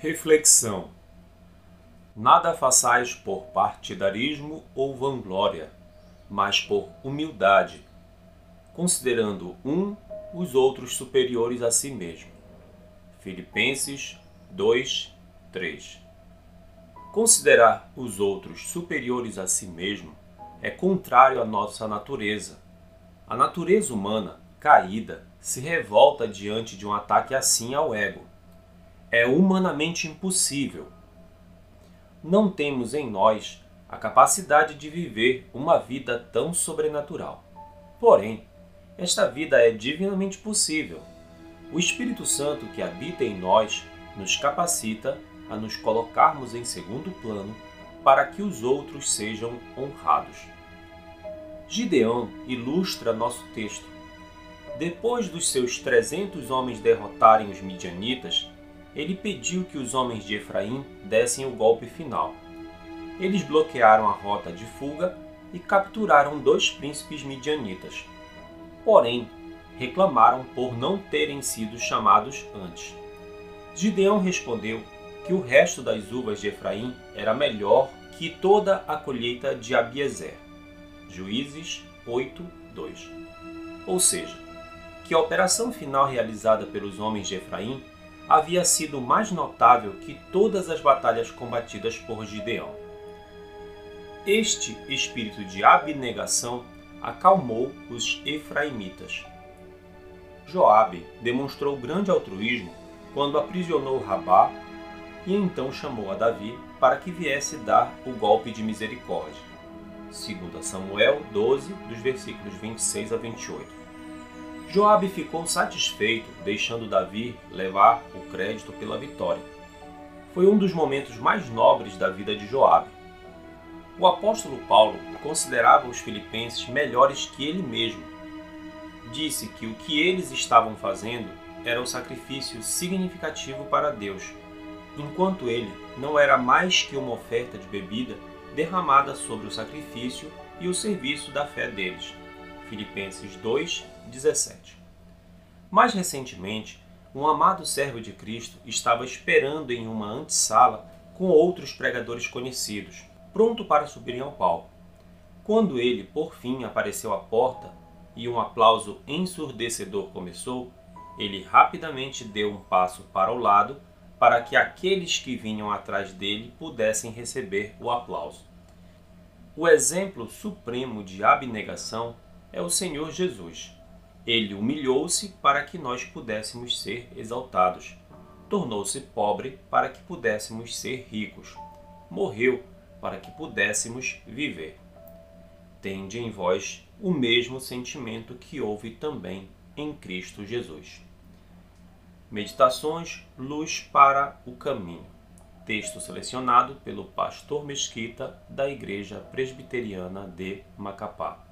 Reflexão: Nada façais por partidarismo ou vanglória, mas por humildade, considerando um os outros superiores a si mesmo. Filipenses 2, 3 Considerar os outros superiores a si mesmo é contrário à nossa natureza. A natureza humana, caída, se revolta diante de um ataque assim ao ego é humanamente impossível. Não temos em nós a capacidade de viver uma vida tão sobrenatural. Porém, esta vida é divinamente possível. O Espírito Santo que habita em nós nos capacita a nos colocarmos em segundo plano para que os outros sejam honrados. Gideão ilustra nosso texto. Depois dos seus 300 homens derrotarem os midianitas, ele pediu que os homens de Efraim dessem o golpe final. Eles bloquearam a rota de fuga e capturaram dois príncipes midianitas. Porém, reclamaram por não terem sido chamados antes. Gideão respondeu que o resto das uvas de Efraim era melhor que toda a colheita de Abiezer. Juízes 8, 2. Ou seja, que a operação final realizada pelos homens de Efraim havia sido mais notável que todas as batalhas combatidas por Gideão. Este espírito de abnegação acalmou os efraimitas. Joabe demonstrou grande altruísmo quando aprisionou Rabá e então chamou a Davi para que viesse dar o golpe de misericórdia. 2 Samuel 12, dos versículos 26 a 28. Joabe ficou satisfeito, deixando Davi levar o crédito pela vitória. Foi um dos momentos mais nobres da vida de Joabe. O apóstolo Paulo considerava os filipenses melhores que ele mesmo. Disse que o que eles estavam fazendo era um sacrifício significativo para Deus, enquanto ele não era mais que uma oferta de bebida derramada sobre o sacrifício e o serviço da fé deles. Filipenses 2, 17. Mais recentemente, um amado servo de Cristo estava esperando em uma antessala com outros pregadores conhecidos, pronto para subirem ao palco. Quando ele, por fim, apareceu à porta e um aplauso ensurdecedor começou, ele rapidamente deu um passo para o lado para que aqueles que vinham atrás dele pudessem receber o aplauso. O exemplo supremo de abnegação é o Senhor Jesus. Ele humilhou-se para que nós pudéssemos ser exaltados. Tornou-se pobre para que pudéssemos ser ricos. Morreu para que pudéssemos viver. Tende em vós o mesmo sentimento que houve também em Cristo Jesus. Meditações Luz para o Caminho. Texto selecionado pelo pastor Mesquita da Igreja Presbiteriana de Macapá.